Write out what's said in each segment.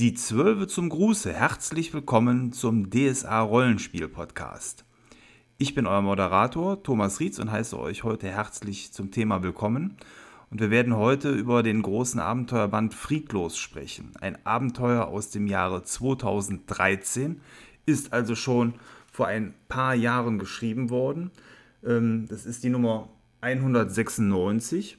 Die Zwölfe zum Gruße. Herzlich willkommen zum DSA Rollenspiel Podcast. Ich bin euer Moderator Thomas Rietz und heiße euch heute herzlich zum Thema willkommen. Und wir werden heute über den großen Abenteuerband Friedlos sprechen. Ein Abenteuer aus dem Jahre 2013, ist also schon vor ein paar Jahren geschrieben worden. Ähm, das ist die Nummer 196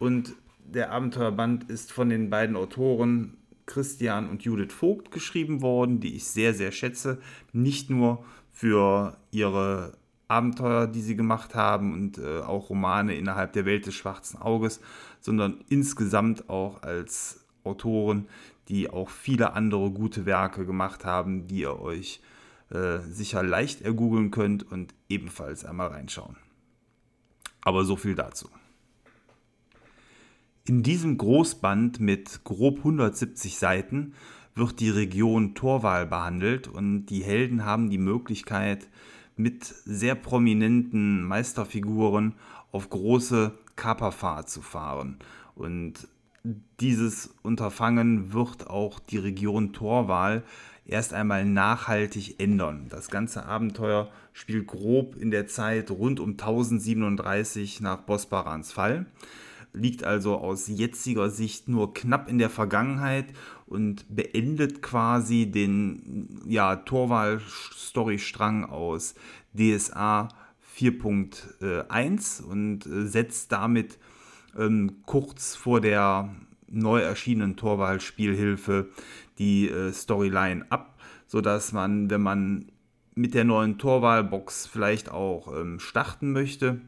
und der Abenteuerband ist von den beiden Autoren Christian und Judith Vogt geschrieben worden, die ich sehr, sehr schätze. Nicht nur für ihre Abenteuer, die sie gemacht haben und äh, auch Romane innerhalb der Welt des schwarzen Auges, sondern insgesamt auch als Autoren, die auch viele andere gute Werke gemacht haben, die ihr euch äh, sicher leicht ergoogeln könnt und ebenfalls einmal reinschauen. Aber so viel dazu. In diesem Großband mit grob 170 Seiten wird die Region Torwal behandelt und die Helden haben die Möglichkeit, mit sehr prominenten Meisterfiguren auf große Kaperfahrt zu fahren. Und dieses Unterfangen wird auch die Region Torwal erst einmal nachhaltig ändern. Das ganze Abenteuer spielt grob in der Zeit rund um 1037 nach Bosbarans Fall liegt also aus jetziger Sicht nur knapp in der Vergangenheit und beendet quasi den ja, Torwahl-Storystrang aus DSA 4.1 und äh, setzt damit ähm, kurz vor der neu erschienenen Torwahl-Spielhilfe die äh, Storyline ab, sodass man, wenn man mit der neuen Torwahlbox vielleicht auch ähm, starten möchte,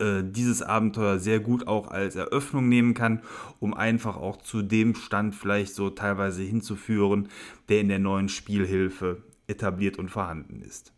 dieses Abenteuer sehr gut auch als Eröffnung nehmen kann, um einfach auch zu dem Stand vielleicht so teilweise hinzuführen, der in der neuen Spielhilfe etabliert und vorhanden ist.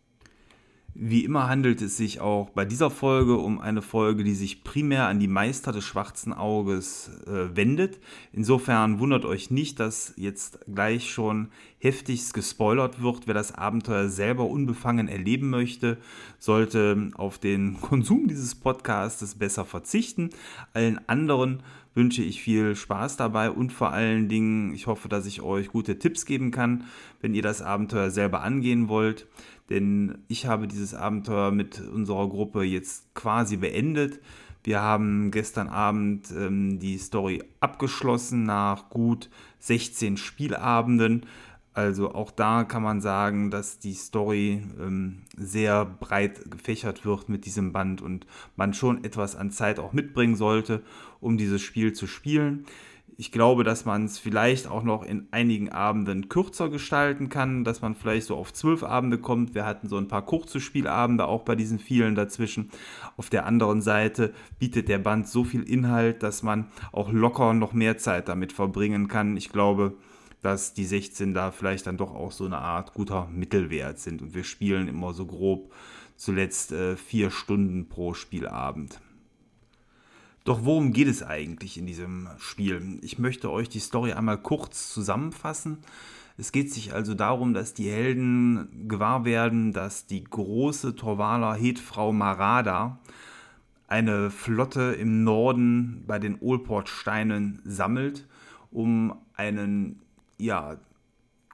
Wie immer handelt es sich auch bei dieser Folge um eine Folge, die sich primär an die Meister des schwarzen Auges äh, wendet. Insofern wundert euch nicht, dass jetzt gleich schon heftigst gespoilert wird. Wer das Abenteuer selber unbefangen erleben möchte, sollte auf den Konsum dieses Podcasts besser verzichten. Allen anderen wünsche ich viel Spaß dabei und vor allen Dingen, ich hoffe, dass ich euch gute Tipps geben kann, wenn ihr das Abenteuer selber angehen wollt denn ich habe dieses Abenteuer mit unserer Gruppe jetzt quasi beendet. Wir haben gestern Abend ähm, die Story abgeschlossen nach gut 16 Spielabenden. Also auch da kann man sagen, dass die Story ähm, sehr breit gefächert wird mit diesem Band und man schon etwas an Zeit auch mitbringen sollte, um dieses Spiel zu spielen. Ich glaube, dass man es vielleicht auch noch in einigen Abenden kürzer gestalten kann, dass man vielleicht so auf zwölf Abende kommt. Wir hatten so ein paar kurze Spielabende auch bei diesen vielen dazwischen. Auf der anderen Seite bietet der Band so viel Inhalt, dass man auch locker noch mehr Zeit damit verbringen kann. Ich glaube, dass die 16 da vielleicht dann doch auch so eine Art guter Mittelwert sind. Und wir spielen immer so grob zuletzt äh, vier Stunden pro Spielabend. Doch worum geht es eigentlich in diesem Spiel? Ich möchte euch die Story einmal kurz zusammenfassen. Es geht sich also darum, dass die Helden gewahr werden, dass die große Torvaler Hetfrau Marada eine Flotte im Norden bei den Olportsteinen sammelt, um einen, ja,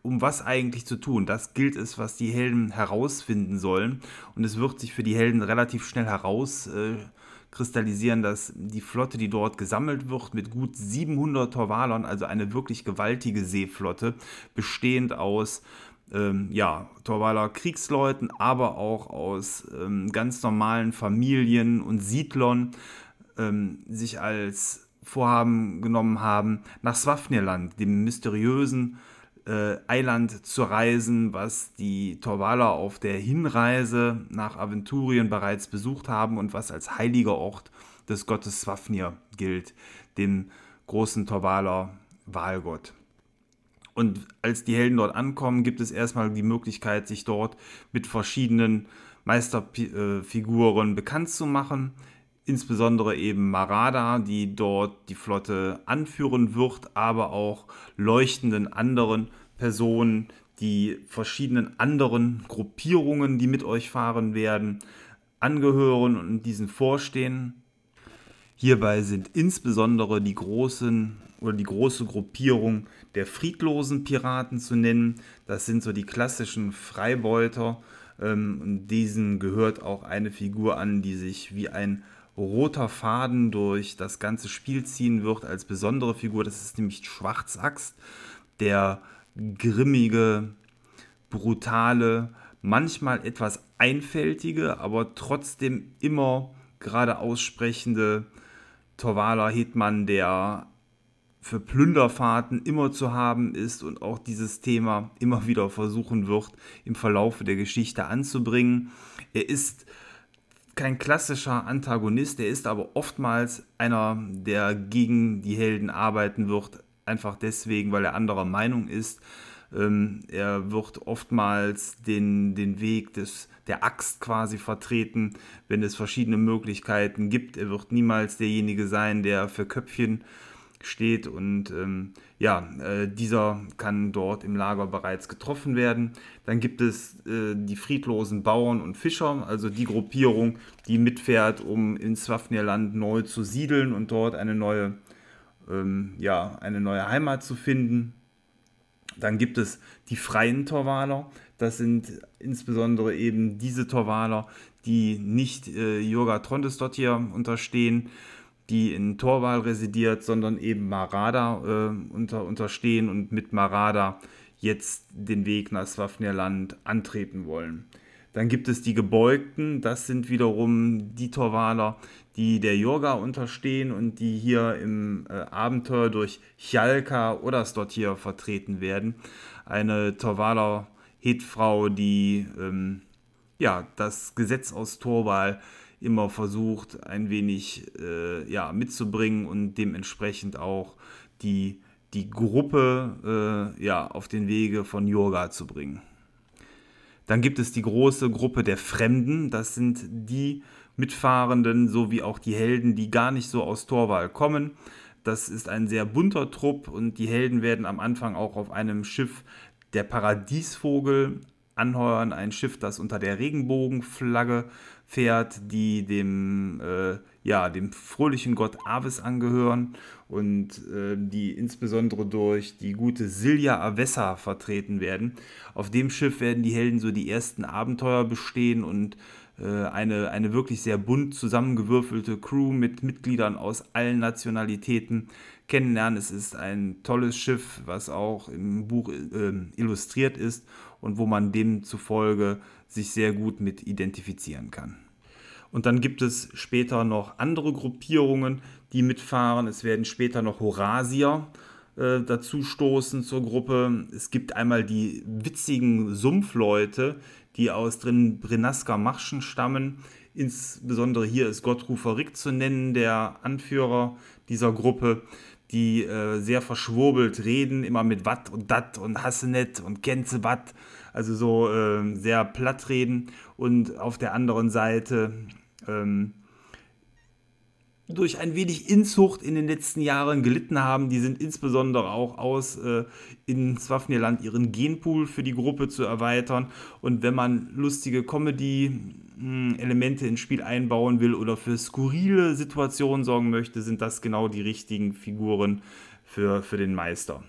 um was eigentlich zu tun. Das gilt es, was die Helden herausfinden sollen. Und es wird sich für die Helden relativ schnell heraus äh, kristallisieren, dass die Flotte, die dort gesammelt wird, mit gut 700 Torvalern, also eine wirklich gewaltige Seeflotte, bestehend aus ähm, ja, Torwaler Kriegsleuten, aber auch aus ähm, ganz normalen Familien und Siedlern, ähm, sich als Vorhaben genommen haben, nach Swafnirland, dem mysteriösen äh, Eiland zu reisen, was die Torvaler auf der Hinreise nach Aventurien bereits besucht haben und was als heiliger Ort des Gottes Swafnir gilt, dem großen Torvaler Wahlgott. Und als die Helden dort ankommen, gibt es erstmal die Möglichkeit, sich dort mit verschiedenen Meisterfiguren bekannt zu machen. Insbesondere eben Marada, die dort die Flotte anführen wird, aber auch leuchtenden anderen Personen, die verschiedenen anderen Gruppierungen, die mit euch fahren werden, angehören und diesen vorstehen. Hierbei sind insbesondere die großen oder die große Gruppierung der friedlosen Piraten zu nennen. Das sind so die klassischen Freibeuter. Ähm, und diesen gehört auch eine Figur an, die sich wie ein roter Faden durch das ganze Spiel ziehen wird als besondere Figur. Das ist nämlich Schwarzaxt, der grimmige, brutale, manchmal etwas einfältige, aber trotzdem immer gerade aussprechende Torvala Hetman, der für Plünderfahrten immer zu haben ist und auch dieses Thema immer wieder versuchen wird, im Verlaufe der Geschichte anzubringen. Er ist kein klassischer Antagonist, er ist aber oftmals einer, der gegen die Helden arbeiten wird, einfach deswegen, weil er anderer Meinung ist. Ähm, er wird oftmals den, den Weg des, der Axt quasi vertreten, wenn es verschiedene Möglichkeiten gibt. Er wird niemals derjenige sein, der für Köpfchen steht und ähm, ja, äh, dieser kann dort im Lager bereits getroffen werden. Dann gibt es äh, die friedlosen Bauern und Fischer, also die Gruppierung, die mitfährt, um in Swafnirland neu zu siedeln und dort eine neue, ähm, ja, eine neue Heimat zu finden. Dann gibt es die freien Torwaler. Das sind insbesondere eben diese Torwaler, die nicht äh, Yoga Trondesdottir unterstehen, die in Torwal residiert, sondern eben Marada äh, unter, unterstehen und mit Marada jetzt den Weg nach Swafnirland antreten wollen. Dann gibt es die Gebeugten, das sind wiederum die Torwaler, die der Yoga unterstehen und die hier im äh, Abenteuer durch Chalka oder Stottir vertreten werden. Eine Torwaler Hetfrau, die ähm, ja, das Gesetz aus Torwal immer versucht, ein wenig äh, ja, mitzubringen und dementsprechend auch die, die Gruppe äh, ja, auf den Wege von Yoga zu bringen. Dann gibt es die große Gruppe der Fremden. Das sind die Mitfahrenden sowie auch die Helden, die gar nicht so aus Torwal kommen. Das ist ein sehr bunter Trupp und die Helden werden am Anfang auch auf einem Schiff der Paradiesvogel anheuern. Ein Schiff, das unter der Regenbogenflagge fährt, die dem, äh, ja, dem fröhlichen Gott Avis angehören und äh, die insbesondere durch die gute Silja Avessa vertreten werden. Auf dem Schiff werden die Helden so die ersten Abenteuer bestehen und äh, eine, eine wirklich sehr bunt zusammengewürfelte Crew mit Mitgliedern aus allen Nationalitäten kennenlernen. Es ist ein tolles Schiff, was auch im Buch äh, illustriert ist und wo man demzufolge sich sehr gut mit identifizieren kann. Und dann gibt es später noch andere Gruppierungen, die mitfahren. Es werden später noch Horasier äh, dazu stoßen zur Gruppe. Es gibt einmal die witzigen Sumpfleute, die aus drin Brenasker Marschen stammen. Insbesondere hier ist Gottrufer Rick zu nennen, der Anführer dieser Gruppe, die äh, sehr verschwurbelt reden, immer mit Watt und Dat und Hassenet und Kenze Watt also so äh, sehr platt reden und auf der anderen Seite ähm, durch ein wenig Inzucht in den letzten Jahren gelitten haben. Die sind insbesondere auch aus, äh, in Swafnirland ihren Genpool für die Gruppe zu erweitern. Und wenn man lustige Comedy-Elemente ins Spiel einbauen will oder für skurrile Situationen sorgen möchte, sind das genau die richtigen Figuren für, für den Meister.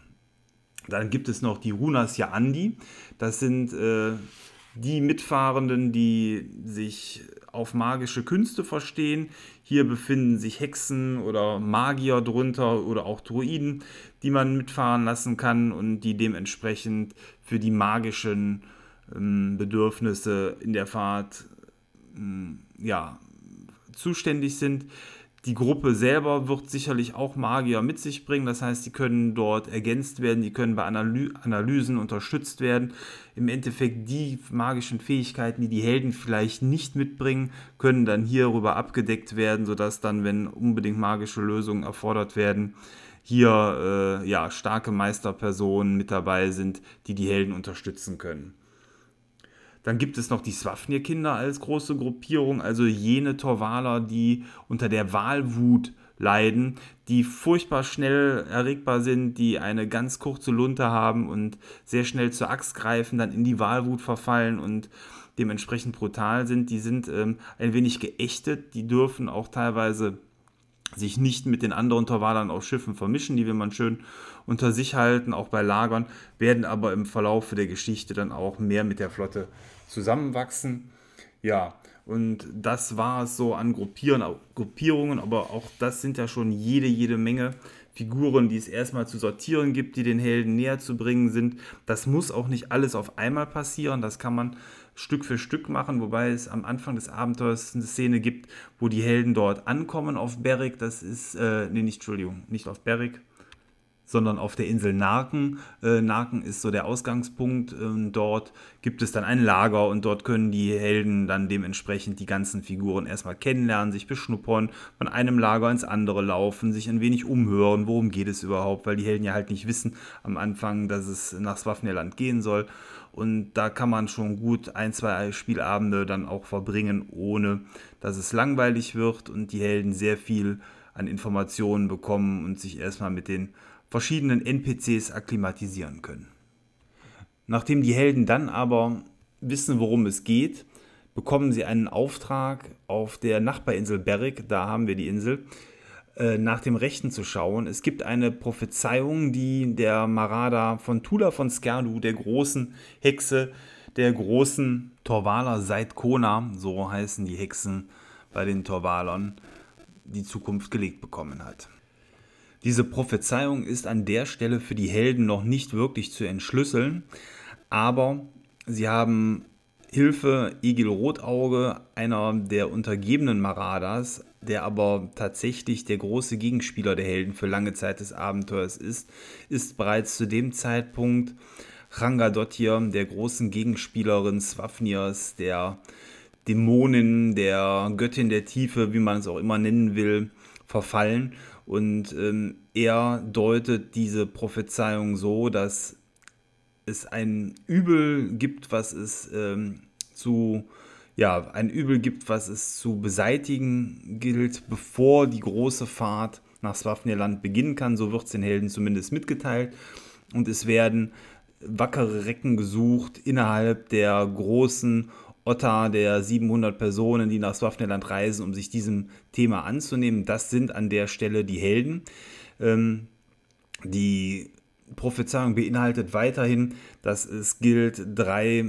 Dann gibt es noch die Runas Jaandi. Das sind äh, die Mitfahrenden, die sich auf magische Künste verstehen. Hier befinden sich Hexen oder Magier drunter oder auch Druiden, die man mitfahren lassen kann und die dementsprechend für die magischen ähm, Bedürfnisse in der Fahrt ähm, ja, zuständig sind. Die Gruppe selber wird sicherlich auch Magier mit sich bringen, das heißt, die können dort ergänzt werden, die können bei Analy Analysen unterstützt werden. Im Endeffekt die magischen Fähigkeiten, die die Helden vielleicht nicht mitbringen, können dann hierüber abgedeckt werden, sodass dann, wenn unbedingt magische Lösungen erfordert werden, hier äh, ja, starke Meisterpersonen mit dabei sind, die die Helden unterstützen können. Dann gibt es noch die Swafnir-Kinder als große Gruppierung, also jene Torwaler, die unter der Wahlwut leiden, die furchtbar schnell erregbar sind, die eine ganz kurze Lunte haben und sehr schnell zur Axt greifen, dann in die Wahlwut verfallen und dementsprechend brutal sind. Die sind ähm, ein wenig geächtet, die dürfen auch teilweise sich nicht mit den anderen Torwalern auf Schiffen vermischen, die will man schön unter sich halten, auch bei Lagern, werden aber im Verlauf der Geschichte dann auch mehr mit der Flotte zusammenwachsen. Ja, und das war es so an Gruppieren, Gruppierungen, aber auch das sind ja schon jede, jede Menge Figuren, die es erstmal zu sortieren gibt, die den Helden näher zu bringen sind. Das muss auch nicht alles auf einmal passieren, das kann man Stück für Stück machen, wobei es am Anfang des Abenteuers eine Szene gibt, wo die Helden dort ankommen auf Berwick. Das ist, äh, nee, nicht, Entschuldigung, nicht auf Berwick, sondern auf der Insel Narken. Äh, Narken ist so der Ausgangspunkt. Äh, dort gibt es dann ein Lager und dort können die Helden dann dementsprechend die ganzen Figuren erstmal kennenlernen, sich beschnuppern, von einem Lager ins andere laufen, sich ein wenig umhören, worum geht es überhaupt, weil die Helden ja halt nicht wissen am Anfang, dass es nach Swafnirland gehen soll. Und da kann man schon gut ein, zwei Spielabende dann auch verbringen, ohne dass es langweilig wird und die Helden sehr viel an Informationen bekommen und sich erstmal mit den verschiedenen NPCs akklimatisieren können. Nachdem die Helden dann aber wissen, worum es geht, bekommen sie einen Auftrag auf der Nachbarinsel Berrick, da haben wir die Insel, äh, nach dem Rechten zu schauen. Es gibt eine Prophezeiung, die der Marada von Tula von Skerdu, der großen Hexe, der großen Torvaler seit Kona, so heißen die Hexen bei den Torvalern, die Zukunft gelegt bekommen hat. Diese Prophezeiung ist an der Stelle für die Helden noch nicht wirklich zu entschlüsseln, aber sie haben Hilfe Egil Rotauge, einer der untergebenen Maradas, der aber tatsächlich der große Gegenspieler der Helden für lange Zeit des Abenteuers ist, ist bereits zu dem Zeitpunkt Rangadotir, der großen Gegenspielerin Swafnirs, der Dämonin, der Göttin der Tiefe, wie man es auch immer nennen will, verfallen und ähm, er deutet diese Prophezeiung so, dass es ein Übel gibt, was es ähm, zu ja, ein Übel gibt, was es zu beseitigen gilt, bevor die große Fahrt nach Swafnirland beginnen kann. So wird es den Helden zumindest mitgeteilt. Und es werden wackere Recken gesucht innerhalb der großen Otta der 700 Personen, die nach Swafneland reisen, um sich diesem Thema anzunehmen. Das sind an der Stelle die Helden. Ähm, die Prophezeiung beinhaltet weiterhin, dass es gilt, drei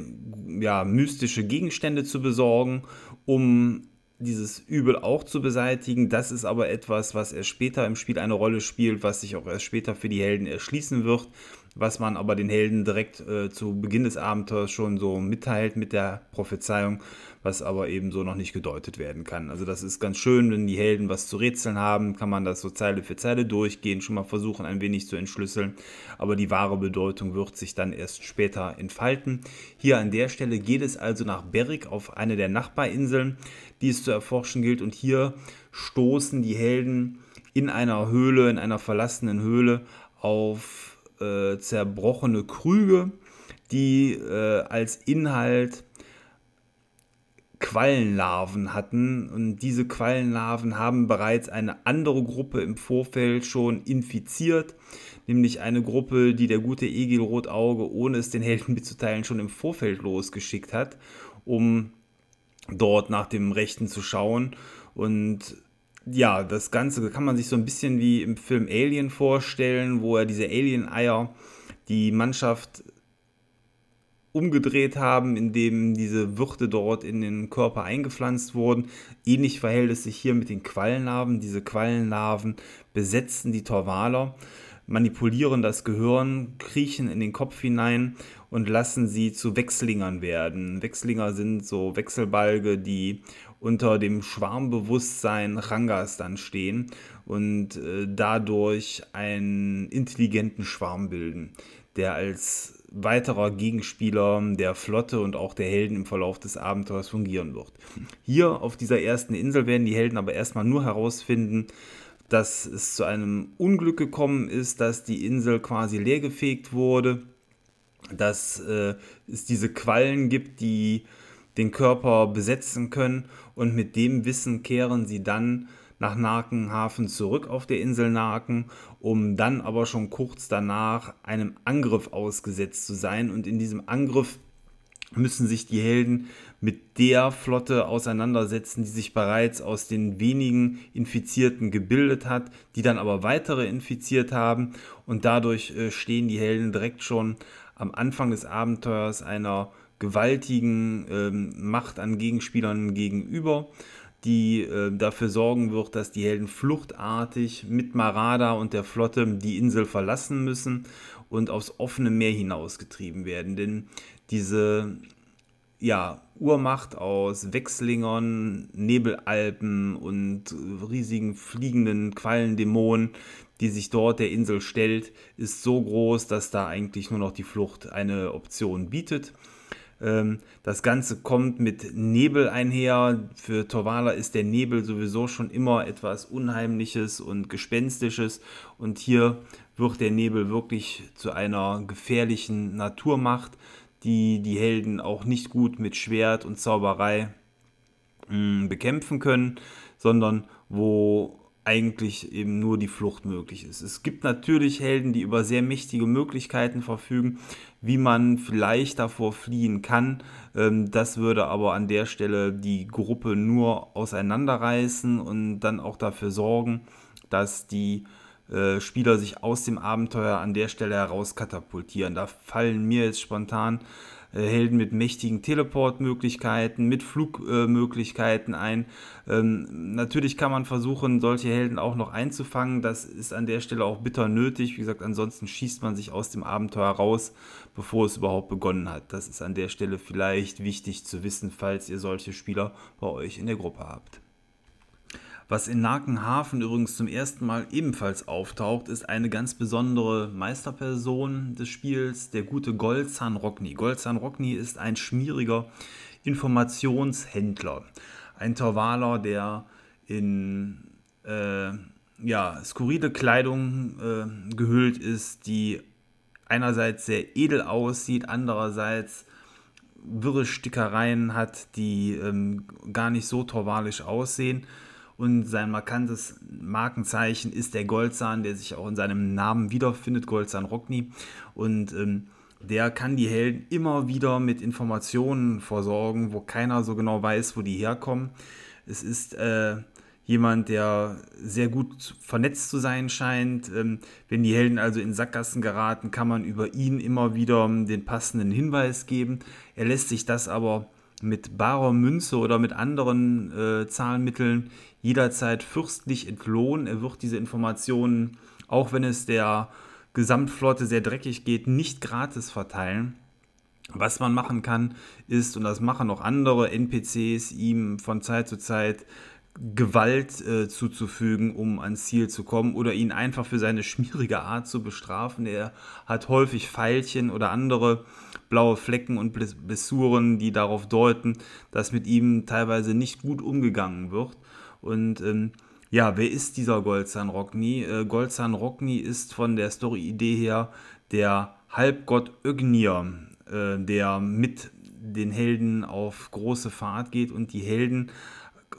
ja, mystische Gegenstände zu besorgen, um dieses Übel auch zu beseitigen. Das ist aber etwas, was erst später im Spiel eine Rolle spielt, was sich auch erst später für die Helden erschließen wird was man aber den Helden direkt äh, zu Beginn des Abenteuers schon so mitteilt mit der Prophezeiung, was aber eben so noch nicht gedeutet werden kann. Also das ist ganz schön, wenn die Helden was zu rätseln haben, kann man das so Zeile für Zeile durchgehen, schon mal versuchen ein wenig zu entschlüsseln, aber die wahre Bedeutung wird sich dann erst später entfalten. Hier an der Stelle geht es also nach Berrick auf eine der Nachbarinseln, die es zu erforschen gilt und hier stoßen die Helden in einer Höhle, in einer verlassenen Höhle auf äh, zerbrochene Krüge, die äh, als Inhalt Quallenlarven hatten. Und diese Quallenlarven haben bereits eine andere Gruppe im Vorfeld schon infiziert, nämlich eine Gruppe, die der gute Egil Rotauge, ohne es den Helden mitzuteilen, schon im Vorfeld losgeschickt hat, um dort nach dem Rechten zu schauen. Und ja, das Ganze kann man sich so ein bisschen wie im Film Alien vorstellen, wo er diese Alien-Eier die Mannschaft umgedreht haben, indem diese Würte dort in den Körper eingepflanzt wurden. Ähnlich verhält es sich hier mit den Quallenlarven. Diese Quallenlarven besetzen die Torvaler, manipulieren das Gehirn, kriechen in den Kopf hinein und lassen sie zu Wechslingern werden. Wechslinger sind so Wechselbalge, die unter dem Schwarmbewusstsein Rangas dann stehen und äh, dadurch einen intelligenten Schwarm bilden, der als weiterer Gegenspieler der Flotte und auch der Helden im Verlauf des Abenteuers fungieren wird. Hier auf dieser ersten Insel werden die Helden aber erstmal nur herausfinden, dass es zu einem Unglück gekommen ist, dass die Insel quasi leergefegt wurde, dass äh, es diese Quallen gibt, die den Körper besetzen können und mit dem Wissen kehren sie dann nach Narkenhafen zurück auf der Insel Narken, um dann aber schon kurz danach einem Angriff ausgesetzt zu sein. Und in diesem Angriff müssen sich die Helden mit der Flotte auseinandersetzen, die sich bereits aus den wenigen Infizierten gebildet hat, die dann aber weitere infiziert haben. Und dadurch äh, stehen die Helden direkt schon am Anfang des Abenteuers einer gewaltigen ähm, Macht an Gegenspielern gegenüber, die äh, dafür sorgen wird, dass die Helden fluchtartig mit Marada und der Flotte die Insel verlassen müssen und aufs offene Meer hinausgetrieben werden. Denn diese ja, Urmacht aus Wechslingern, Nebelalpen und riesigen fliegenden Quallendämonen, die sich dort der Insel stellt, ist so groß, dass da eigentlich nur noch die Flucht eine Option bietet. Ähm, das Ganze kommt mit Nebel einher. Für Torvala ist der Nebel sowieso schon immer etwas Unheimliches und Gespenstisches. Und hier wird der Nebel wirklich zu einer gefährlichen Naturmacht, die die Helden auch nicht gut mit Schwert und Zauberei mh, mm, bekämpfen können, sondern wo eigentlich eben nur die Flucht möglich ist. Es gibt natürlich Helden, die über sehr mächtige Möglichkeiten verfügen, wie man vielleicht davor fliehen kann. Ähm, das würde aber an der Stelle die Gruppe nur auseinanderreißen und dann auch dafür sorgen, dass die äh, Spieler sich aus dem Abenteuer an der Stelle herauskatapultieren. Da fallen mir jetzt spontan Helden mit mächtigen Teleportmöglichkeiten, mit Flugmöglichkeiten ein. Ähm, natürlich kann man versuchen, solche Helden auch noch einzufangen. Das ist an der Stelle auch bitter nötig. Wie gesagt, ansonsten schießt man sich aus dem Abenteuer raus, bevor es überhaupt begonnen hat. Das ist an der Stelle vielleicht wichtig zu wissen, falls ihr solche Spieler bei euch in der Gruppe habt. Was in Nakenhafen übrigens zum ersten Mal ebenfalls auftaucht, ist eine ganz besondere Meisterperson des Spiels, der gute Goldzahn Rockney. Goldzahn Rockney ist ein schmieriger Informationshändler. Ein Torwaler, der in äh, ja, skurrile Kleidung äh, gehüllt ist, die einerseits sehr edel aussieht, andererseits wirre Stickereien hat, die ähm, gar nicht so torwalisch aussehen und sein markantes Markenzeichen ist der Goldzahn, der sich auch in seinem Namen wiederfindet, Goldzahn Rockney. Und ähm, der kann die Helden immer wieder mit Informationen versorgen, wo keiner so genau weiß, wo die herkommen. Es ist äh, jemand, der sehr gut vernetzt zu sein scheint. Ähm, wenn die Helden also in Sackgassen geraten, kann man über ihn immer wieder den passenden Hinweis geben. Er lässt sich das aber mit barer Münze oder mit anderen äh, Zahlmitteln jederzeit fürstlich entlohnen. Er wird diese Informationen, auch wenn es der Gesamtflotte sehr dreckig geht, nicht gratis verteilen. Was man machen kann, ist, und das machen auch andere NPCs, ihm von Zeit zu Zeit Gewalt äh, zuzufügen, um ans Ziel zu kommen oder ihn einfach für seine schmierige Art zu bestrafen. Er hat häufig Pfeilchen oder andere blaue Flecken und Blessuren, die darauf deuten, dass mit ihm teilweise nicht gut umgegangen wird. Und ähm, ja, wer ist dieser Goldzahn Rockney? Äh, Goldzahn Rockney ist von der Story-Idee her der Halbgott Ögnir, äh, der mit den Helden auf große Fahrt geht und die Helden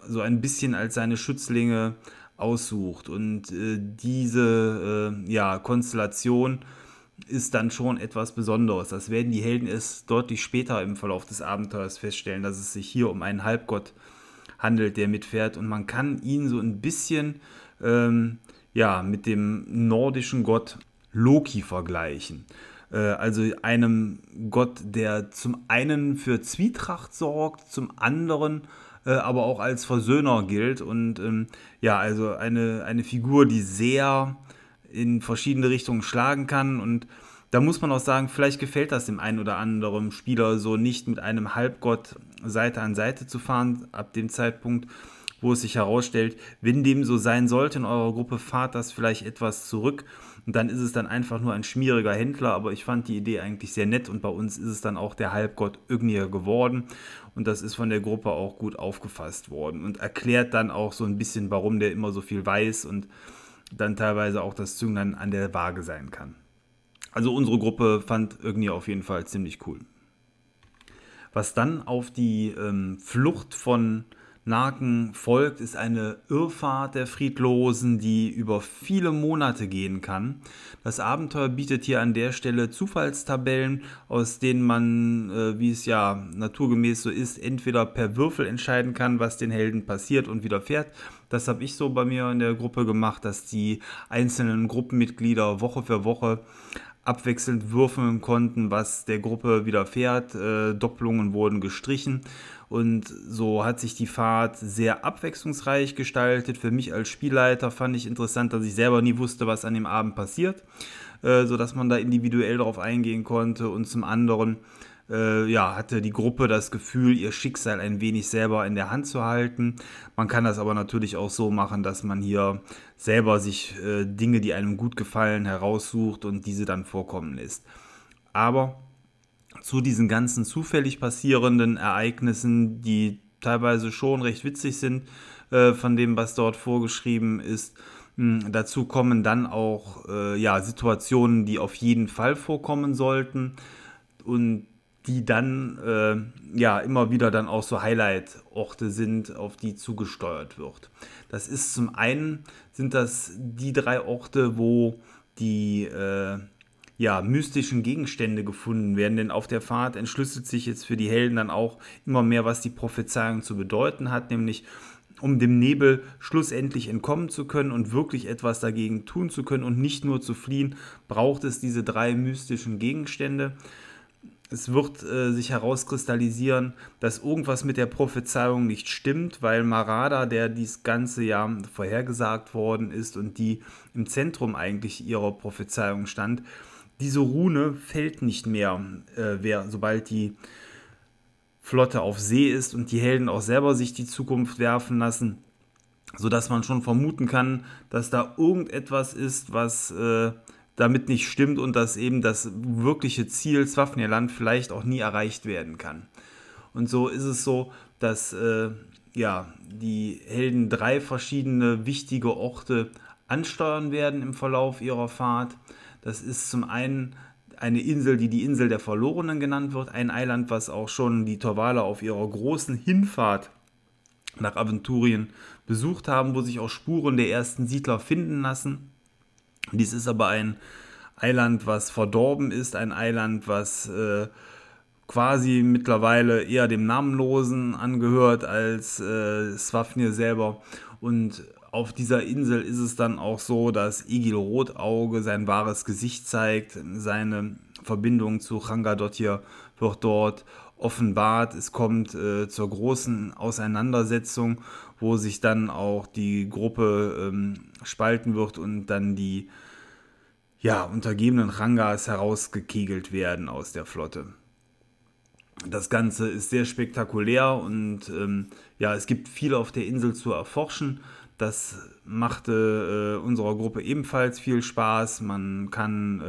so ein bisschen als seine Schützlinge aussucht. Und äh, diese äh, ja, Konstellation ist dann schon etwas Besonderes. Das werden die Helden es deutlich später im Verlauf des Abenteuers feststellen, dass es sich hier um einen Halbgott handelt, der mitfährt. Und man kann ihn so ein bisschen ähm, ja, mit dem nordischen Gott Loki vergleichen. Äh, also einem Gott, der zum einen für Zwietracht sorgt, zum anderen äh, aber auch als Versöhner gilt. Und ähm, ja, also eine, eine Figur, die sehr in verschiedene Richtungen schlagen kann. Und da muss man auch sagen, vielleicht gefällt das dem einen oder anderen Spieler so nicht mit einem Halbgott Seite an Seite zu fahren, ab dem Zeitpunkt, wo es sich herausstellt, wenn dem so sein sollte in eurer Gruppe, fahrt das vielleicht etwas zurück und dann ist es dann einfach nur ein schmieriger Händler, aber ich fand die Idee eigentlich sehr nett und bei uns ist es dann auch der Halbgott Ögnir geworden und das ist von der Gruppe auch gut aufgefasst worden und erklärt dann auch so ein bisschen, warum der immer so viel weiß und dann teilweise auch das Zünglein an der Waage sein kann. Also unsere Gruppe fand Ögnir auf jeden Fall ziemlich cool. Was dann auf die ähm, Flucht von Naken folgt, ist eine Irrfahrt der Friedlosen, die über viele Monate gehen kann. Das Abenteuer bietet hier an der Stelle Zufallstabellen, aus denen man, äh, wie es ja naturgemäß so ist, entweder per Würfel entscheiden kann, was den Helden passiert und widerfährt. Das habe ich so bei mir in der Gruppe gemacht, dass die einzelnen Gruppenmitglieder Woche für Woche abwechselnd würfeln konnten, was der Gruppe widerfährt. Äh, Doppelungen wurden gestrichen und so hat sich die Fahrt sehr abwechslungsreich gestaltet. Für mich als Spielleiter fand ich interessant, dass ich selber nie wusste, was an dem Abend passiert, äh, sodass man da individuell darauf eingehen konnte. Und zum anderen äh, ja, hatte die Gruppe das Gefühl, ihr Schicksal ein wenig selber in der Hand zu halten. Man kann das aber natürlich auch so machen, dass man hier selber sich äh, Dinge, die einem gut gefallen, heraussucht und diese dann vorkommen lässt. Aber zu diesen ganzen zufällig passierenden Ereignissen, die teilweise schon recht witzig sind, äh, von dem, was dort vorgeschrieben ist. Hm, dazu kommen dann auch äh, ja, Situationen, die auf jeden Fall vorkommen sollten und die dann äh, ja immer wieder dann auch so Highlight-Orte sind, auf die zugesteuert wird. Das ist zum einen sind das die drei Orte, wo die äh, ja, mystischen Gegenstände gefunden werden, denn auf der Fahrt entschlüsselt sich jetzt für die Helden dann auch immer mehr, was die Prophezeiung zu bedeuten hat, nämlich um dem Nebel schlussendlich entkommen zu können und wirklich etwas dagegen tun zu können und nicht nur zu fliehen, braucht es diese drei mystischen Gegenstände. Es wird äh, sich herauskristallisieren, dass irgendwas mit der Prophezeiung nicht stimmt, weil Marada, der dies ganze Jahr vorhergesagt worden ist und die im Zentrum eigentlich ihrer Prophezeiung stand, diese Rune fällt nicht mehr, äh, wer, sobald die Flotte auf See ist und die Helden auch selber sich die Zukunft werfen lassen, sodass man schon vermuten kann, dass da irgendetwas ist, was äh, damit nicht stimmt und dass eben das wirkliche Ziel Swafnirland vielleicht auch nie erreicht werden kann. Und so ist es so, dass äh, ja, die Helden drei verschiedene wichtige Orte ansteuern werden im Verlauf ihrer Fahrt. Das ist zum einen eine Insel, die die Insel der Verlorenen genannt wird, ein Eiland, was auch schon die Torvaler auf ihrer großen Hinfahrt nach Aventurien besucht haben, wo sich auch Spuren der ersten Siedler finden lassen. Dies ist aber ein Eiland, was verdorben ist, ein Eiland, was äh, quasi mittlerweile eher dem Namenlosen angehört als äh, Swafnir selber. Und auf dieser Insel ist es dann auch so, dass Igil Rotauge sein wahres Gesicht zeigt. Seine Verbindung zu Changadottir wird dort offenbart. Es kommt äh, zur großen Auseinandersetzung, wo sich dann auch die Gruppe ähm, spalten wird und dann die ja, untergebenen Rangas herausgekegelt werden aus der Flotte. Das Ganze ist sehr spektakulär und ähm, ja, es gibt viel auf der Insel zu erforschen. Das machte äh, unserer Gruppe ebenfalls viel Spaß. Man kann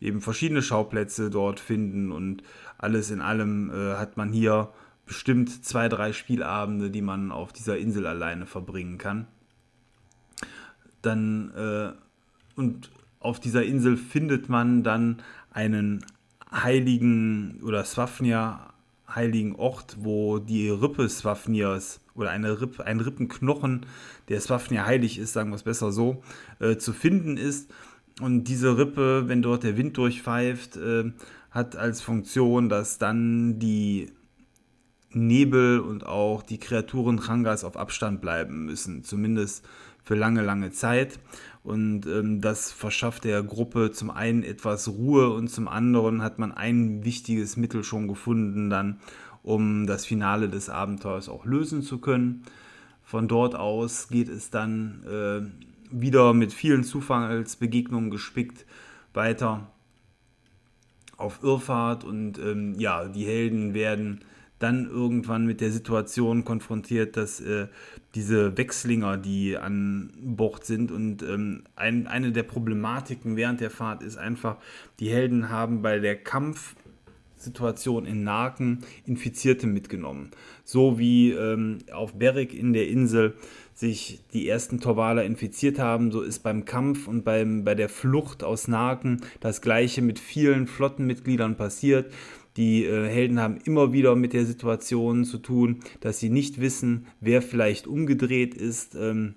äh, eben verschiedene Schauplätze dort finden und alles in allem äh, hat man hier bestimmt zwei, drei Spielabende, die man auf dieser Insel alleine verbringen kann. Dann äh, und auf dieser Insel findet man dann einen heiligen oder Swafnir heiligen Ort, wo die Rippe Swafnirs oder eine Rippe, ein Rippenknochen, der Swafnir heilig ist, sagen wir es besser so, äh, zu finden ist. Und diese Rippe, wenn dort der Wind durchpfeift, äh, hat als Funktion, dass dann die Nebel und auch die Kreaturen Rangas auf Abstand bleiben müssen, zumindest für lange, lange Zeit. Und ähm, das verschafft der Gruppe zum einen etwas Ruhe und zum anderen hat man ein wichtiges Mittel schon gefunden, dann um das Finale des Abenteuers auch lösen zu können. Von dort aus geht es dann äh, wieder mit vielen Zufallsbegegnungen gespickt weiter auf Irrfahrt und ähm, ja, die Helden werden dann irgendwann mit der Situation konfrontiert, dass äh, diese Wechslinger, die an Bord sind und ähm, ein, eine der Problematiken während der Fahrt ist einfach, die Helden haben bei der Kampfsituation in Naken Infizierte mitgenommen. So wie ähm, auf Berek in der Insel sich die ersten Torvaler infiziert haben, so ist beim Kampf und beim, bei der Flucht aus Naken das gleiche mit vielen Flottenmitgliedern passiert Die äh, Helden haben immer wieder mit der Situation zu tun, dass sie nicht wissen, wer vielleicht umgedreht ist ähm,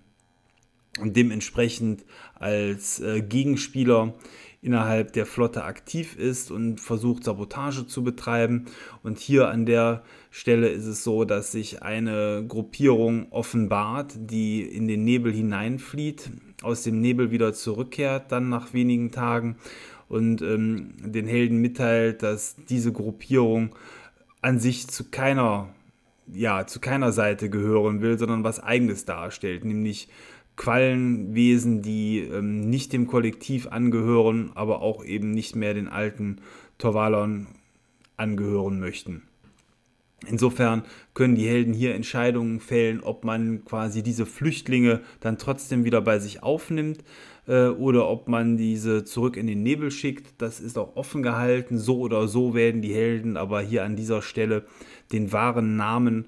und dementsprechend als äh, Gegenspieler innerhalb der Flotte aktiv ist und versucht Sabotage zu betreiben. Und hier an der Stelle ist es so, dass sich eine Gruppierung offenbart, die in den Nebel hineinflieht, aus dem Nebel wieder zurückkehrt, dann nach wenigen Tagen und ähm, den Helden mitteilt, dass diese Gruppierung an sich zu keiner ja, zu keiner Seite gehören will, sondern was eigenes darstellt, nämlich Quallenwesen, die ähm, nicht dem Kollektiv angehören, aber auch eben nicht mehr den alten Torvalon angehören möchten. Insofern können die Helden hier Entscheidungen fällen, ob man quasi diese Flüchtlinge dann trotzdem wieder bei sich aufnimmt äh, oder ob man diese zurück in den Nebel schickt. Das ist auch offen gehalten. So oder so werden die Helden aber hier an dieser Stelle den wahren Namen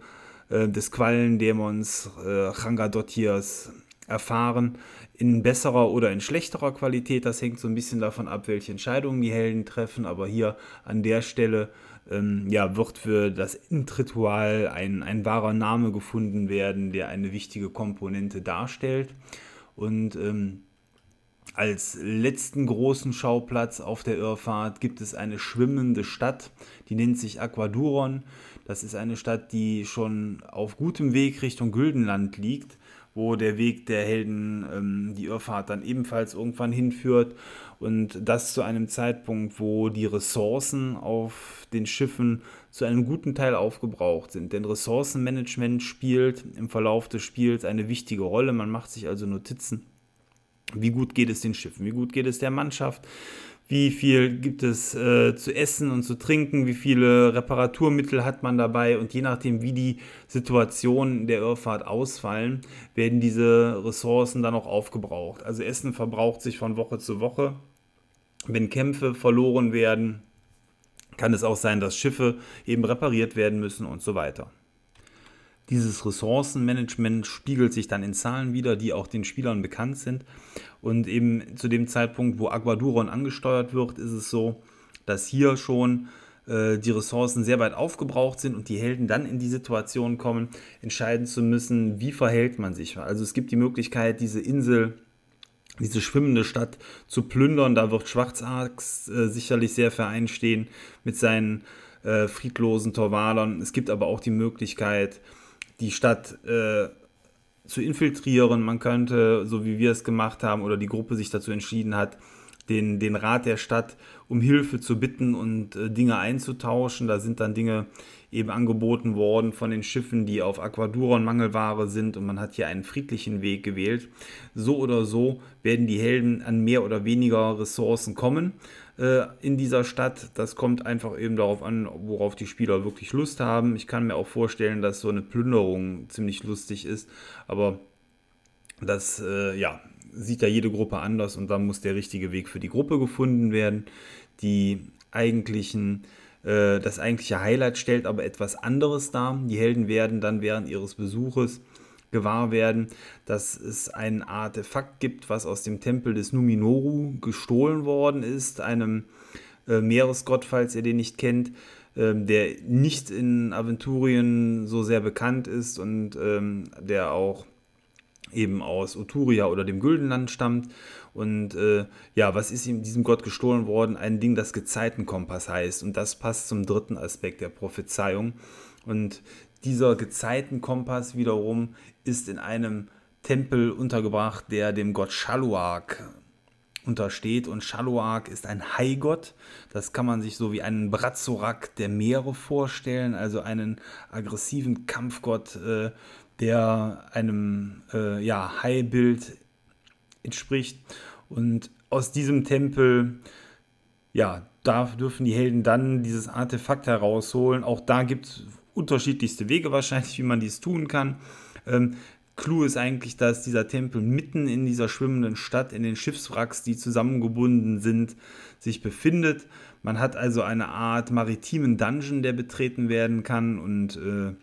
äh, des Quallendämons äh, Changadottiers erfahren, in besserer oder in schlechterer Qualität. Das hängt so ein bisschen davon ab, welche Entscheidungen die Helden treffen. Aber hier an der Stelle ähm, ja, wird für das Intritual ein, ein wahrer Name gefunden werden, der eine wichtige Komponente darstellt. Und ähm, als letzten großen Schauplatz auf der Irrfahrt gibt es eine schwimmende Stadt, die nennt sich Aquaduron. Das ist eine Stadt, die schon auf gutem Weg Richtung Güldenland liegt wo der Weg der Helden ähm, die Irrfahrt dann ebenfalls irgendwann hinführt. Und das zu einem Zeitpunkt, wo die Ressourcen auf den Schiffen zu einem guten Teil aufgebraucht sind. Denn Ressourcenmanagement spielt im Verlauf des Spiels eine wichtige Rolle. Man macht sich also Notizen. Wie gut geht es den Schiffen? Wie gut geht es der Mannschaft? Wie viel gibt es äh, zu essen und zu trinken, wie viele Reparaturmittel hat man dabei und je nachdem, wie die Situationen der Irrfahrt ausfallen, werden diese Ressourcen dann auch aufgebraucht. Also Essen verbraucht sich von Woche zu Woche. Wenn Kämpfe verloren werden, kann es auch sein, dass Schiffe eben repariert werden müssen und so weiter. Dieses Ressourcenmanagement spiegelt sich dann in Zahlen wieder, die auch den Spielern bekannt sind. Und eben zu dem Zeitpunkt, wo Aguaduron angesteuert wird, ist es so, dass hier schon äh, die Ressourcen sehr weit aufgebraucht sind und die Helden dann in die Situation kommen, entscheiden zu müssen, wie verhält man sich. Also es gibt die Möglichkeit, diese Insel diese schwimmende Stadt zu plündern. Da wird Schwarzax äh, sicherlich sehr für einstehen mit seinen äh, friedlosen Torwalern. Es gibt aber auch die Möglichkeit, die Stadt äh, zu infiltrieren. Man könnte, so wie wir es gemacht haben oder die Gruppe sich dazu entschieden hat, den, den Rat der Stadt um Hilfe zu bitten und äh, Dinge einzutauschen. Da sind dann Dinge eben angeboten worden von den Schiffen, die auf Aquaduron Mangelware sind und man hat hier einen friedlichen Weg gewählt. So oder so werden die Helden an mehr oder weniger Ressourcen kommen in dieser Stadt. Das kommt einfach eben darauf an, worauf die Spieler wirklich Lust haben. Ich kann mir auch vorstellen, dass so eine Plünderung ziemlich lustig ist, aber das äh, ja, sieht ja jede Gruppe anders und dann muss der richtige Weg für die Gruppe gefunden werden. Die eigentlichen äh, das eigentliche Highlight stellt aber etwas anderes dar. Die Helden werden dann während ihres Besuches gewahr werden, dass es ein Artefakt gibt, was aus dem Tempel des Numinoru gestohlen worden ist, einem äh, Meeresgott, falls ihr den nicht kennt, äh, der nicht in Aventurien so sehr bekannt ist und ähm, der auch eben aus Uturia oder dem Güldenland stammt. Und äh, ja, was ist ihm diesem Gott gestohlen worden? Ein Ding, das Gezeitenkompass heißt. Und das passt zum dritten Aspekt der Prophezeiung. Und dieser Gezeitenkompass wiederum ist in einem Tempel untergebracht, der dem Gott Shaluak untersteht. Und Shaluak ist ein Haigott. Das kann man sich so wie einen Bratzorak der Meere vorstellen, also einen aggressiven Kampfgott, äh, der einem äh, ja, Hai-Bild entspricht. Und aus diesem Tempel, ja, da dürfen die Helden dann dieses Artefakt herausholen. Auch da gibt es unterschiedlichste Wege wahrscheinlich, wie man dies tun kann. Ähm, Clou ist eigentlich, dass dieser Tempel mitten in dieser schwimmenden Stadt, in den Schiffswracks, die zusammengebunden sind, sich befindet. Man hat also eine Art maritimen Dungeon, der betreten werden kann und äh,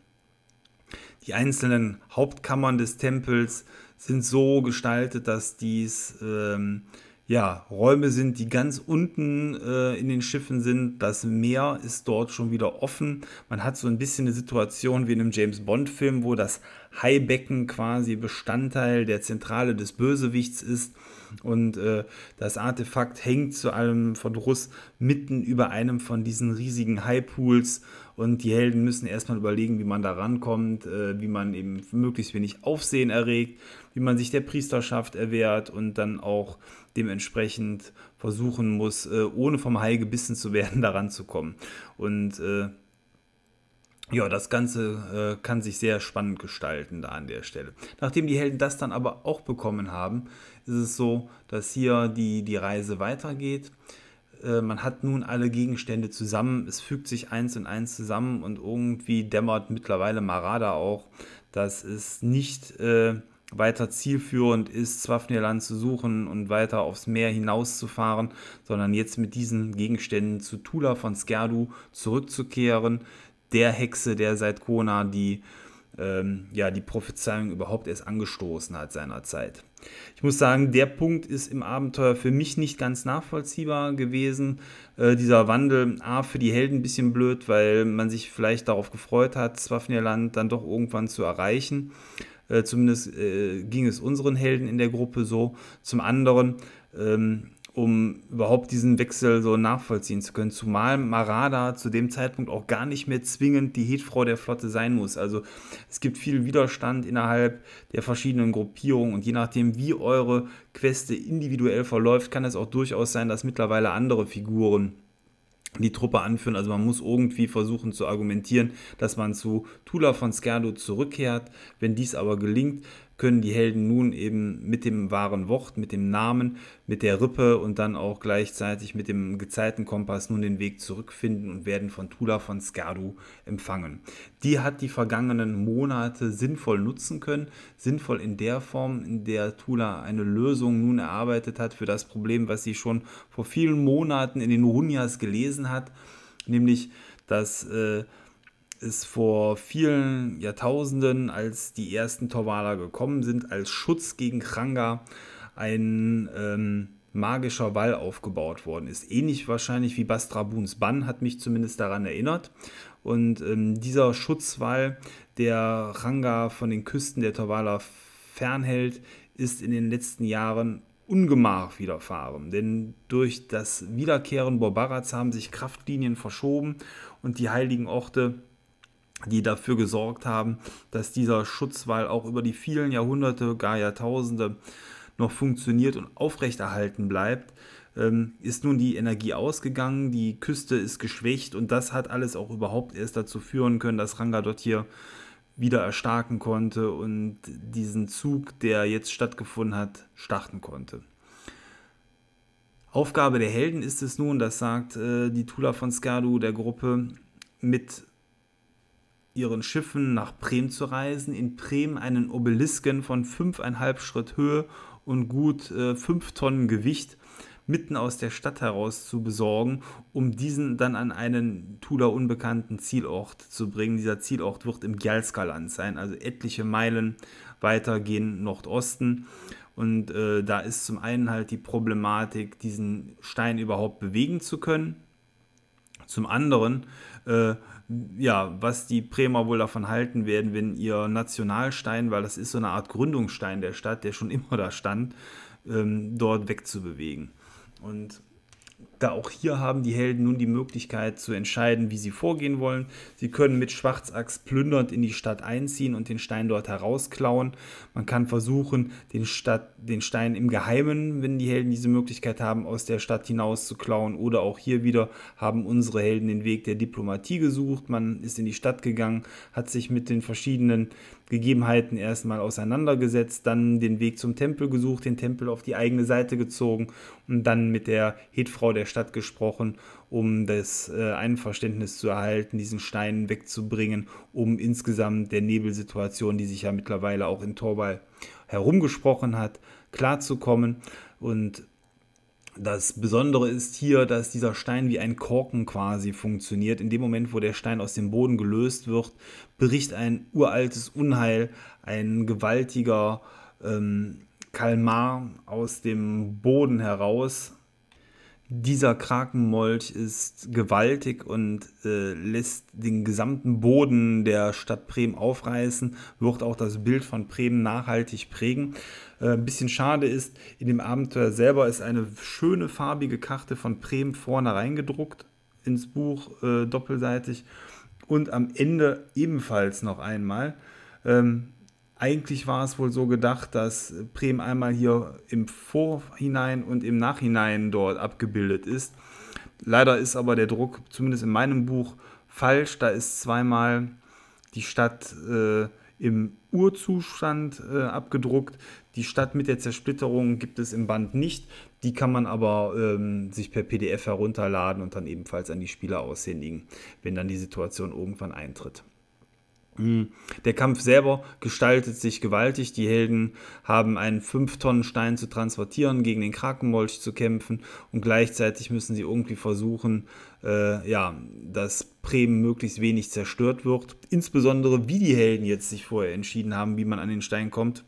die einzelnen Hauptkammern des Tempels sind so gestaltet, dass dies ähm, ja, Räume sind, die ganz unten äh, in den Schiffen sind. Das Meer ist dort schon wieder offen. Man hat so ein bisschen eine Situation wie in einem James Bond-Film, wo das Haibecken quasi Bestandteil der Zentrale des Bösewichts ist. Und äh, das Artefakt hängt zu allem Verdruss mitten über einem von diesen riesigen Highpools. Und die Helden müssen erstmal überlegen, wie man da rankommt, äh, wie man eben möglichst wenig Aufsehen erregt, wie man sich der Priesterschaft erwehrt und dann auch dementsprechend versuchen muss, äh, ohne vom Hai gebissen zu werden, daran zu kommen. Und äh, ja, das Ganze äh, kann sich sehr spannend gestalten da an der Stelle. Nachdem die Helden das dann aber auch bekommen haben, ist es so, dass hier die, die Reise weitergeht. Äh, man hat nun alle Gegenstände zusammen, es fügt sich eins in eins zusammen und irgendwie dämmert mittlerweile Marada auch, dass es nicht äh, weiter zielführend ist, Swafnirland zu suchen und weiter aufs Meer hinauszufahren, sondern jetzt mit diesen Gegenständen zu Tula von Skerdu zurückzukehren, der Hexe, der seit Kona die, ähm, ja, die Prophezeiung überhaupt erst angestoßen hat seinerzeit. Ich muss sagen, der Punkt ist im Abenteuer für mich nicht ganz nachvollziehbar gewesen. Äh, dieser Wandel, A, für die Helden ein bisschen blöd, weil man sich vielleicht darauf gefreut hat, Swafnirland dann doch irgendwann zu erreichen. Äh, zumindest äh, ging es unseren Helden in der Gruppe so. Zum anderen, ähm, um überhaupt diesen Wechsel so nachvollziehen zu können. Zumal Marada zu dem Zeitpunkt auch gar nicht mehr zwingend die Hetfrau der Flotte sein muss. Also es gibt viel Widerstand innerhalb der verschiedenen Gruppierungen und je nachdem, wie eure Queste individuell verläuft, kann es auch durchaus sein, dass mittlerweile andere Figuren die Truppe anführen. Also man muss irgendwie versuchen zu argumentieren, dass man zu Tula von Skerdo zurückkehrt. Wenn dies aber gelingt, können die Helden nun eben mit dem wahren Wort, mit dem Namen, mit der Rippe und dann auch gleichzeitig mit dem Gezeitenkompass nun den Weg zurückfinden und werden von Tula von Skardu empfangen. Die hat die vergangenen Monate sinnvoll nutzen können, sinnvoll in der Form, in der Tula eine Lösung nun erarbeitet hat für das Problem, was sie schon vor vielen Monaten in den Runyas gelesen hat, nämlich dass äh, es vor vielen Jahrtausenden, als die ersten Torwaler gekommen sind, als Schutz gegen Kranga ein ähm, magischer Wall aufgebaut worden ist. Ähnlich wahrscheinlich wie Bastrabuns Bann, hat mich zumindest daran erinnert. Und ähm, dieser Schutzwall, der Ranga von den Küsten der Torwaler fernhält, ist in den letzten Jahren Ungemach widerfahren. Denn durch das Wiederkehren Borbarats haben sich Kraftlinien verschoben und die heiligen Orte die dafür gesorgt haben, dass dieser Schutzwall auch über die vielen Jahrhunderte, gar Jahrtausende noch funktioniert und aufrechterhalten bleibt, ähm, ist nun die Energie ausgegangen, die Küste ist geschwächt und das hat alles auch überhaupt erst dazu führen können, dass Ranga dort hier wieder erstarken konnte und diesen Zug, der jetzt stattgefunden hat, starten konnte. Aufgabe der Helden ist es nun, das sagt äh, die Tula von Skadu der Gruppe, mit ihren Schiffen nach Prem zu reisen, in Prem einen Obelisken von 5,5 Schritt Höhe und gut äh, 5 Tonnen Gewicht mitten aus der Stadt heraus zu besorgen, um diesen dann an einen Tula unbekannten Zielort zu bringen. Dieser Zielort wird im Gjalskaland sein, also etliche Meilen weiter gehen Nordosten. Und äh, da ist zum einen halt die Problematik, diesen Stein überhaupt bewegen zu können. Zum anderen äh, ja, was die Bremer wohl davon halten werden, wenn ihr Nationalstein, weil das ist so eine Art Gründungsstein der Stadt, der schon immer da stand, ähm, dort wegzubewegen. Und da auch hier haben die Helden nun die Möglichkeit zu entscheiden, wie sie vorgehen wollen. Sie können mit Schwarzaxt plündernd in die Stadt einziehen und den Stein dort herausklauen. Man kann versuchen, den, Stadt, den Stein im Geheimen, wenn die Helden diese Möglichkeit haben, aus der Stadt hinaus zu klauen. Oder auch hier wieder haben unsere Helden den Weg der Diplomatie gesucht. Man ist in die Stadt gegangen, hat sich mit den verschiedenen Gegebenheiten erstmal auseinandergesetzt, dann den Weg zum Tempel gesucht, den Tempel auf die eigene Seite gezogen und dann mit der Hetfrau der Stadt gesprochen, um das äh, Einverständnis zu erhalten, diesen Stein wegzubringen, um insgesamt der Nebelsituation, die sich ja mittlerweile auch in Torwall herumgesprochen hat, klarzukommen. Und das Besondere ist hier, dass dieser Stein wie ein Korken quasi funktioniert. In dem Moment, wo der Stein aus dem Boden gelöst wird, bricht ein uraltes Unheil, ein gewaltiger ähm, Kalmar aus dem Boden heraus. Dieser Krakenmolch ist gewaltig und äh, lässt den gesamten Boden der Stadt Bremen aufreißen, wird auch das Bild von Bremen nachhaltig prägen. Äh, ein bisschen schade ist, in dem Abenteuer selber ist eine schöne farbige Karte von Bremen vorne reingedruckt ins Buch, äh, doppelseitig. Und am Ende ebenfalls noch einmal. Ähm, eigentlich war es wohl so gedacht, dass Bremen einmal hier im Vorhinein und im Nachhinein dort abgebildet ist. Leider ist aber der Druck, zumindest in meinem Buch, falsch. Da ist zweimal die Stadt äh, im Urzustand äh, abgedruckt. Die Stadt mit der Zersplitterung gibt es im Band nicht. Die kann man aber ähm, sich per PDF herunterladen und dann ebenfalls an die Spieler aushändigen, wenn dann die Situation irgendwann eintritt. Hm. Der Kampf selber gestaltet sich gewaltig. Die Helden haben einen 5-Tonnen-Stein zu transportieren, gegen den Krakenmolch zu kämpfen und gleichzeitig müssen sie irgendwie versuchen, äh, ja, dass Bremen möglichst wenig zerstört wird. Insbesondere wie die Helden jetzt sich vorher entschieden haben, wie man an den Stein kommt,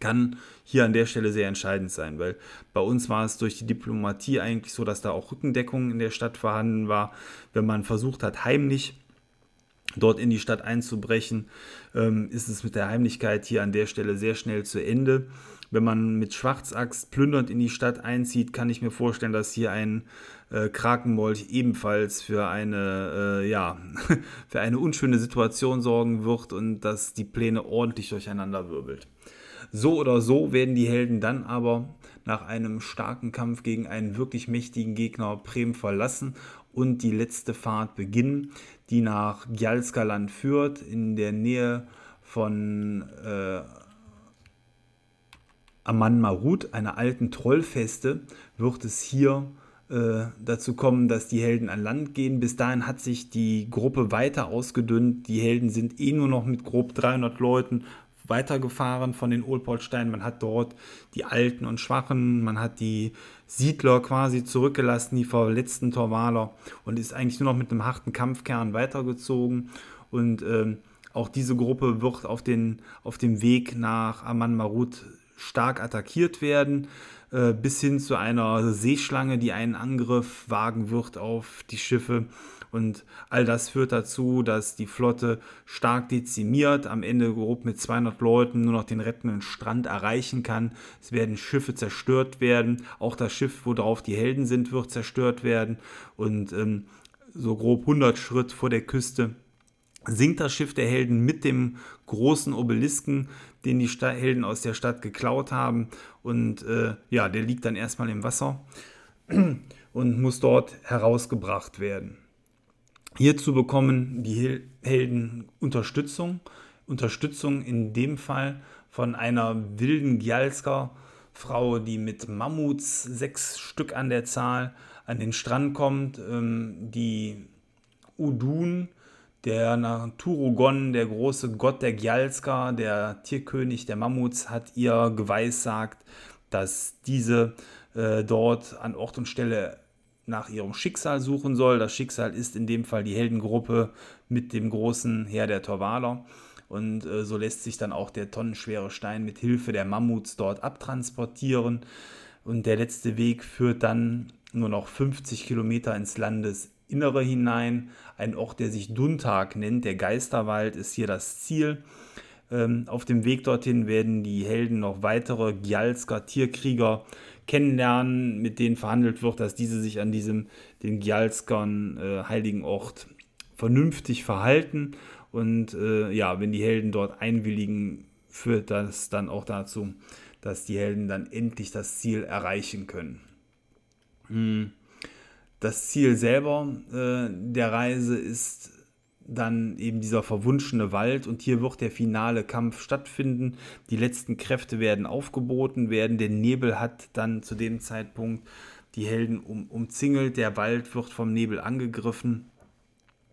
kann hier an der Stelle sehr entscheidend sein, weil bei uns war es durch die Diplomatie eigentlich so, dass da auch Rückendeckung in der Stadt vorhanden war. Wenn man versucht hat, heimlich dort in die Stadt einzubrechen, ähm, ist es mit der Heimlichkeit hier an der Stelle sehr schnell zu Ende. Wenn man mit Schwarzaxt plündernd in die Stadt einzieht, kann ich mir vorstellen, dass hier ein äh, Krakenmolch ebenfalls für eine, äh, ja, für eine unschöne Situation sorgen wird und dass die Pläne ordentlich durcheinander wirbelt. So oder so werden die Helden dann aber nach einem starken Kampf gegen einen wirklich mächtigen Gegner Bremen verlassen und die letzte Fahrt beginnen, die nach Gjalskaland führt, in der Nähe von äh, Aman Marut, einer alten Trollfeste, wird es hier äh, dazu kommen, dass die Helden an Land gehen. Bis dahin hat sich die Gruppe weiter ausgedünnt. Die Helden sind eh nur noch mit grob 300 Leuten weitergefahren von den Olpolsteinen. Man hat dort die Alten und Schwachen, man hat die Siedler quasi zurückgelassen, die verletzten Torwaler und ist eigentlich nur noch mit einem harten Kampfkern weitergezogen. Und ähm, auch diese Gruppe wird auf, den, auf dem Weg nach Aman Marut stark attackiert werden, äh, bis hin zu einer Seeschlange, die einen Angriff wagen wird auf die Schiffe. Und all das führt dazu, dass die Flotte stark dezimiert, am Ende grob mit 200 Leuten nur noch den rettenden Strand erreichen kann. Es werden Schiffe zerstört werden. Auch das Schiff, worauf die Helden sind, wird zerstört werden. Und ähm, so grob 100 Schritt vor der Küste sinkt das Schiff der Helden mit dem großen Obelisken, den die Helden aus der Stadt geklaut haben. Und äh, ja, der liegt dann erstmal im Wasser und muss dort herausgebracht werden. Hierzu bekommen die Helden Unterstützung. Unterstützung in dem Fall von einer wilden Gjalsker Frau, die mit Mammuts, sechs Stück an der Zahl, an den Strand kommt. Ähm, die Udun, der Naturogon, der große Gott der Gjalsker, der Tierkönig der Mammuts, hat ihr geweissagt, dass diese äh, dort an Ort und Stelle nach ihrem Schicksal suchen soll. Das Schicksal ist in dem Fall die Heldengruppe mit dem großen Heer der Torwaler. Und äh, so lässt sich dann auch der tonnenschwere Stein mit Hilfe der Mammuts dort abtransportieren. Und der letzte Weg führt dann nur noch 50 Kilometer ins Landesinnere hinein. Ein Ort, der sich Duntag nennt, der Geisterwald, ist hier das Ziel. Ähm, auf dem Weg dorthin werden die Helden noch weitere Gjalsker Tierkrieger kennenlernen, mit denen verhandelt wird, dass diese sich an diesem, den Gjalskern äh, heiligen Ort vernünftig verhalten. Und äh, ja, wenn die Helden dort einwilligen, führt das dann auch dazu, dass die Helden dann endlich das Ziel erreichen können. Hm. Das Ziel selber äh, der Reise ist dann eben dieser verwunschene Wald und hier wird der finale Kampf stattfinden. Die letzten Kräfte werden aufgeboten werden. Der Nebel hat dann zu dem Zeitpunkt die Helden um, umzingelt. Der Wald wird vom Nebel angegriffen.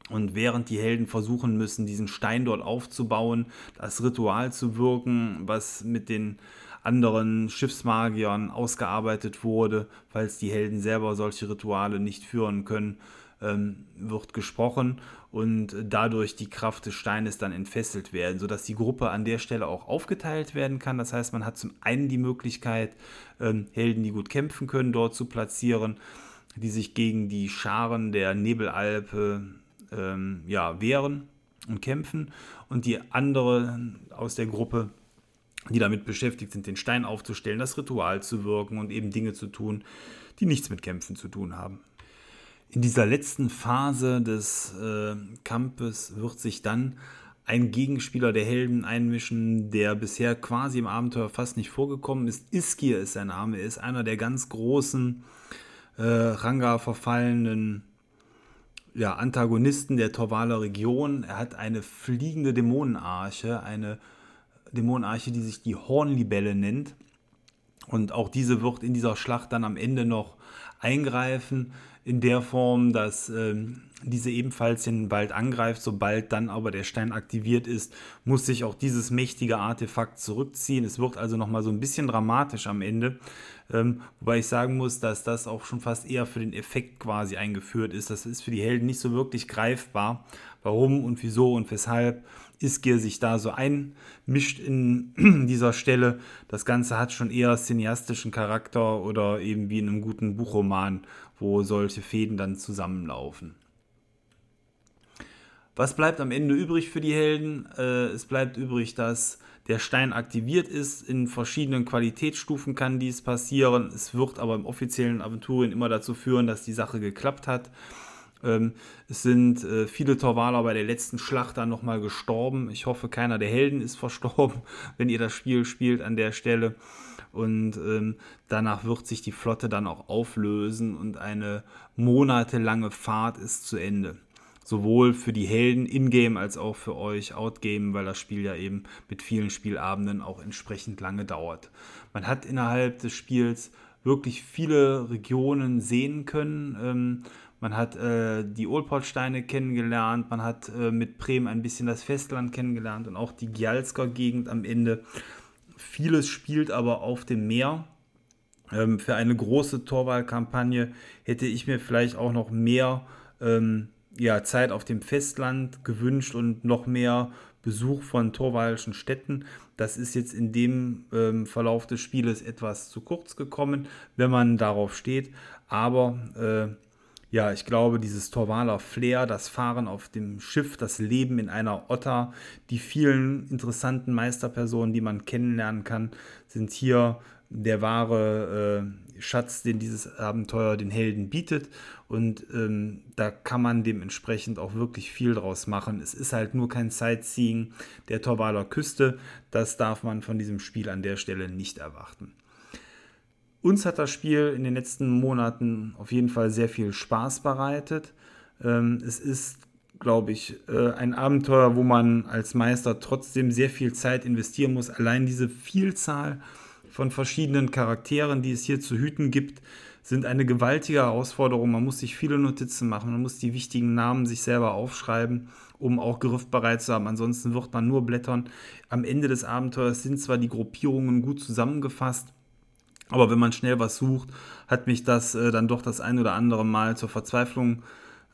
Und während die Helden versuchen müssen, diesen Stein dort aufzubauen, das Ritual zu wirken, was mit den anderen Schiffsmagiern ausgearbeitet wurde, falls die Helden selber solche Rituale nicht führen können, ähm, wird gesprochen und dadurch die Kraft des Steines dann entfesselt werden, sodass die Gruppe an der Stelle auch aufgeteilt werden kann. Das heißt, man hat zum einen die Möglichkeit, ähm, Helden, die gut kämpfen können, dort zu platzieren, die sich gegen die Scharen der Nebelalpe ähm, ja, wehren und kämpfen und die andere aus der Gruppe, die damit beschäftigt sind, den Stein aufzustellen, das Ritual zu wirken und eben Dinge zu tun, die nichts mit Kämpfen zu tun haben. In dieser letzten Phase des äh, Kampfes wird sich dann ein Gegenspieler der Helden einmischen, der bisher quasi im Abenteuer fast nicht vorgekommen ist. Iskir ist sein Name, er ist einer der ganz großen äh, Ranga verfallenen ja, Antagonisten der Torvaler Region. Er hat eine fliegende Dämonenarche, eine Dämonenarche, die sich die Hornlibelle nennt. Und auch diese wird in dieser Schlacht dann am Ende noch eingreifen, in der Form, dass ähm, diese ebenfalls den Wald angreift. Sobald dann aber der Stein aktiviert ist, muss sich auch dieses mächtige Artefakt zurückziehen. Es wird also nochmal so ein bisschen dramatisch am Ende. Ähm, wobei ich sagen muss, dass das auch schon fast eher für den Effekt quasi eingeführt ist. Das ist für die Helden nicht so wirklich greifbar. Warum und wieso und weshalb Iskir sich da so einmischt in dieser Stelle. Das Ganze hat schon eher cineastischen Charakter oder eben wie in einem guten Buchroman, wo solche Fäden dann zusammenlaufen. Was bleibt am Ende übrig für die Helden? Äh, es bleibt übrig, dass der Stein aktiviert ist. In verschiedenen Qualitätsstufen kann dies passieren. Es wird aber im offiziellen Aventurien immer dazu führen, dass die Sache geklappt hat. Ähm, es sind äh, viele Torwaler bei der letzten Schlacht dann nochmal gestorben. Ich hoffe, keiner der Helden ist verstorben, wenn ihr das Spiel spielt an der Stelle. Und ähm, danach wird sich die Flotte dann auch auflösen und eine monatelange Fahrt ist zu Ende. Sowohl für die Helden in-game als auch für euch out-game, weil das Spiel ja eben mit vielen Spielabenden auch entsprechend lange dauert. Man hat innerhalb des Spiels wirklich viele Regionen sehen können. Ähm, man hat äh, die Olpoltsteine kennengelernt, man hat äh, mit Bremen ein bisschen das Festland kennengelernt und auch die Gjalsker Gegend am Ende. Vieles spielt aber auf dem Meer. Ähm, für eine große Torwahlkampagne hätte ich mir vielleicht auch noch mehr ähm, ja, Zeit auf dem Festland gewünscht und noch mehr Besuch von torwalischen Städten. Das ist jetzt in dem ähm, Verlauf des Spieles etwas zu kurz gekommen, wenn man darauf steht. Aber äh, ja, ich glaube, dieses Torvaler Flair, das Fahren auf dem Schiff, das Leben in einer Otter, die vielen interessanten Meisterpersonen, die man kennenlernen kann, sind hier der wahre äh, Schatz, den dieses Abenteuer den Helden bietet. Und ähm, da kann man dementsprechend auch wirklich viel draus machen. Es ist halt nur kein Sightseeing der Torvaler Küste. Das darf man von diesem Spiel an der Stelle nicht erwarten. Uns hat das Spiel in den letzten Monaten auf jeden Fall sehr viel Spaß bereitet. Ähm, es ist, glaube ich, äh, ein Abenteuer, wo man als Meister trotzdem sehr viel Zeit investieren muss. Allein diese Vielzahl von verschiedenen Charakteren, die es hier zu hüten gibt, sind eine gewaltige Herausforderung. Man muss sich viele Notizen machen, man muss die wichtigen Namen sich selber aufschreiben, um auch griffbereit zu haben. Ansonsten wird man nur blättern. Am Ende des Abenteuers sind zwar die Gruppierungen gut zusammengefasst, aber wenn man schnell was sucht, hat mich das äh, dann doch das ein oder andere Mal zur Verzweiflung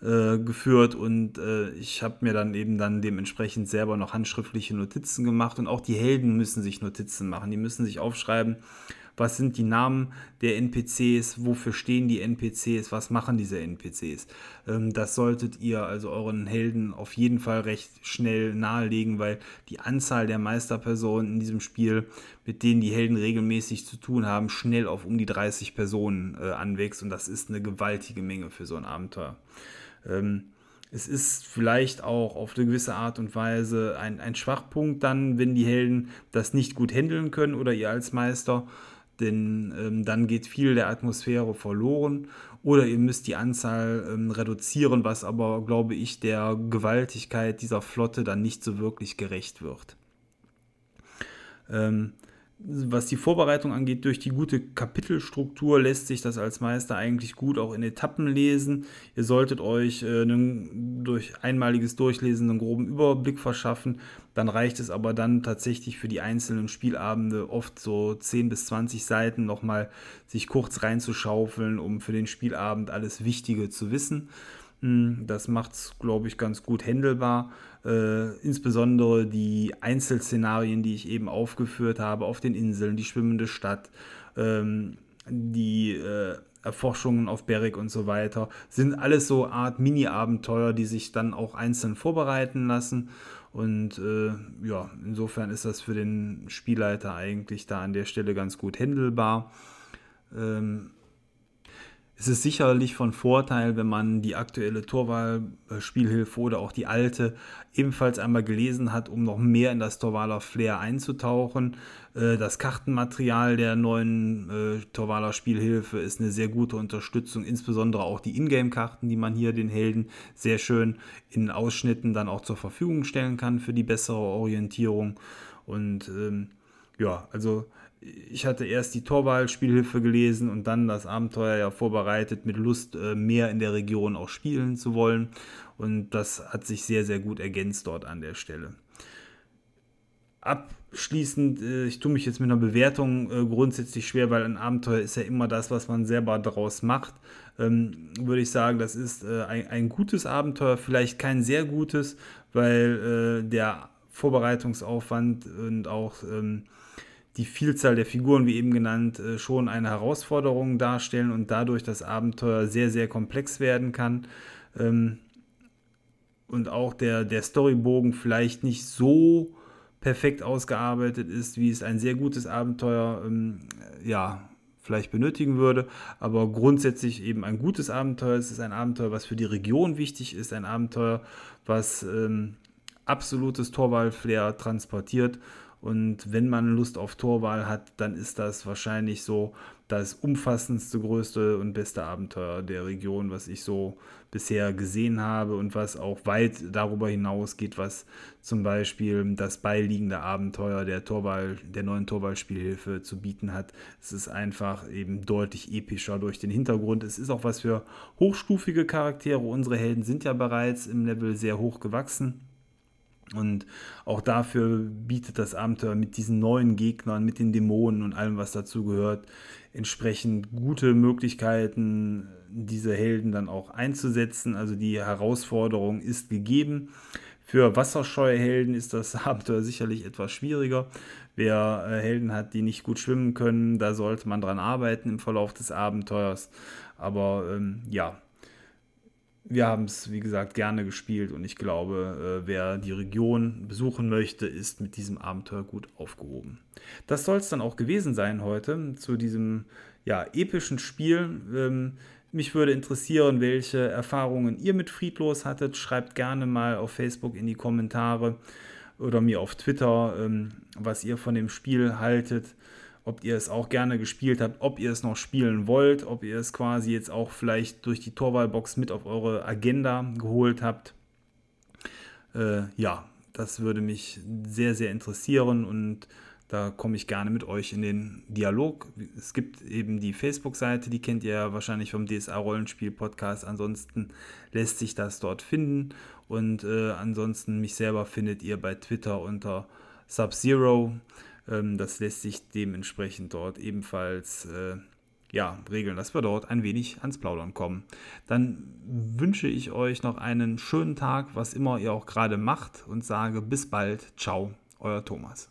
äh, geführt und äh, ich habe mir dann eben dann dementsprechend selber noch handschriftliche Notizen gemacht und auch die Helden müssen sich Notizen machen. Die müssen sich aufschreiben, was sind die Namen der NPCs, wofür stehen die NPCs, was machen diese NPCs. Ähm, das solltet ihr also euren Helden auf jeden Fall recht schnell nahelegen, weil die Anzahl der Meisterpersonen in diesem Spiel, mit denen die Helden regelmäßig zu tun haben, schnell auf um die 30 Personen äh, anwächst und das ist eine gewaltige Menge für so ein Abenteuer. Ähm, es ist vielleicht auch auf eine gewisse Art und Weise ein, ein Schwachpunkt dann, wenn die Helden das nicht gut handeln können oder ihr als Meister denn ähm, dann geht viel der Atmosphäre verloren oder ihr müsst die Anzahl ähm, reduzieren, was aber, glaube ich, der Gewaltigkeit dieser Flotte dann nicht so wirklich gerecht wird. Ähm, was die Vorbereitung angeht, durch die gute Kapitelstruktur lässt sich das als Meister eigentlich gut auch in Etappen lesen. Ihr solltet euch äh, einen, durch einmaliges Durchlesen einen groben Überblick verschaffen. Dann reicht es aber dann tatsächlich für die einzelnen Spielabende oft so 10 bis 20 Seiten nochmal sich kurz reinzuschaufeln, um für den Spielabend alles Wichtige zu wissen. Hm, das macht es, glaube ich, ganz gut handelbar. Äh, insbesondere die Einzelszenarien, die ich eben aufgeführt habe, auf den Inseln, die schwimmende Stadt, ähm, die äh, Erforschungen auf Berg und so weiter, sind alles so Art Mini-Abenteuer, die sich dann auch einzeln vorbereiten lassen. Und äh, ja, insofern ist das für den Spielleiter eigentlich da an der Stelle ganz gut handelbar. Ähm, es ist sicherlich von Vorteil, wenn man die aktuelle Torwahlspielhilfe oder auch die alte ebenfalls einmal gelesen hat, um noch mehr in das Torwaler Flair einzutauchen. Äh, das Kartenmaterial der neuen äh, Torwaler Spielhilfe ist eine sehr gute Unterstützung, insbesondere auch die Ingame-Karten, die man hier den Helden sehr schön in Ausschnitten dann auch zur Verfügung stellen kann für die bessere Orientierung. Und ähm, ja, also ich hatte erst die Torwahlspielhilfe gelesen und dann das Abenteuer ja vorbereitet mit Lust, äh, mehr in der Region auch spielen zu wollen. Und das hat sich sehr, sehr gut ergänzt dort an der Stelle. Abschließend, äh, ich tue mich jetzt mit einer Bewertung äh, grundsätzlich schwer, weil ein Abenteuer ist ja immer das, was man selber daraus macht. Ähm, würde ich sagen, das ist ein, gutes Abenteuer, vielleicht kein sehr gutes, weil der Vorbereitungsaufwand und auch ähm, die Vielzahl der Figuren, wie eben genannt, äh, schon eine Herausforderung darstellen und dadurch das Abenteuer sehr, sehr komplex werden kann. Ähm, und auch der, der Storybogen vielleicht nicht so perfekt ausgearbeitet ist, wie es ein sehr gutes Abenteuer ähm, ja, vielleicht benötigen würde. Aber grundsätzlich eben ein gutes Abenteuer. Es ist ein Abenteuer, was für die Region wichtig ist, ein Abenteuer, was ähm, absolutes Torwahlflair transportiert und wenn man Lust auf Torwahl hat, dann ist das wahrscheinlich so das umfassendste, größte und beste Abenteuer der Region, was ich so bisher gesehen habe und was auch weit darüber hinausgeht, was zum Beispiel das beiliegende Abenteuer der Torwahl, der neuen Torwahlspielhilfe zu bieten hat. Es ist einfach eben deutlich epischer durch den Hintergrund. Es ist auch was für hochstufige Charaktere. Unsere Helden sind ja bereits im Level sehr hoch gewachsen. Und auch dafür bietet das Abenteuer mit diesen neuen Gegnern, mit den Dämonen und allem, was dazu gehört, entsprechend gute Möglichkeiten, diese Helden dann auch einzusetzen. Also die Herausforderung ist gegeben. Für wasserscheue Helden ist das Abenteuer sicherlich etwas schwieriger. Wer äh, Helden hat, die nicht gut schwimmen können, da sollte man dran arbeiten im Verlauf des Abenteuers. Aber ähm, ja, wir haben es, wie gesagt, gerne gespielt und ich glaube, äh, wer die Region besuchen möchte, ist mit diesem Abenteuer gut aufgehoben. Das soll es dann auch gewesen sein heute zu diesem ja, epischen Spiel. Ähm, mich würde interessieren, welche Erfahrungen ihr mit Friedlos hattet. Schreibt gerne mal auf Facebook in die Kommentare oder mir auf Twitter, ähm, was ihr von dem Spiel haltet ob ihr es auch gerne gespielt habt, ob ihr es noch spielen wollt, ob ihr es quasi jetzt auch vielleicht durch die Torwahlbox mit auf eure Agenda geholt habt. Äh, ja, das würde mich sehr, sehr interessieren und da komme ich gerne mit euch in den Dialog. Es gibt eben die Facebook-Seite, die kennt ihr ja wahrscheinlich vom DSA-Rollenspiel-Podcast. Ansonsten lässt sich das dort finden. Und äh, ansonsten mich selber findet ihr bei Twitter unter Sub-Zero. Das lässt sich dementsprechend dort ebenfalls äh, ja, regeln, dass wir dort ein wenig ans Plaudern kommen. Dann wünsche ich euch noch einen schönen Tag, was immer ihr auch gerade macht und sage bis bald. Ciao, euer Thomas.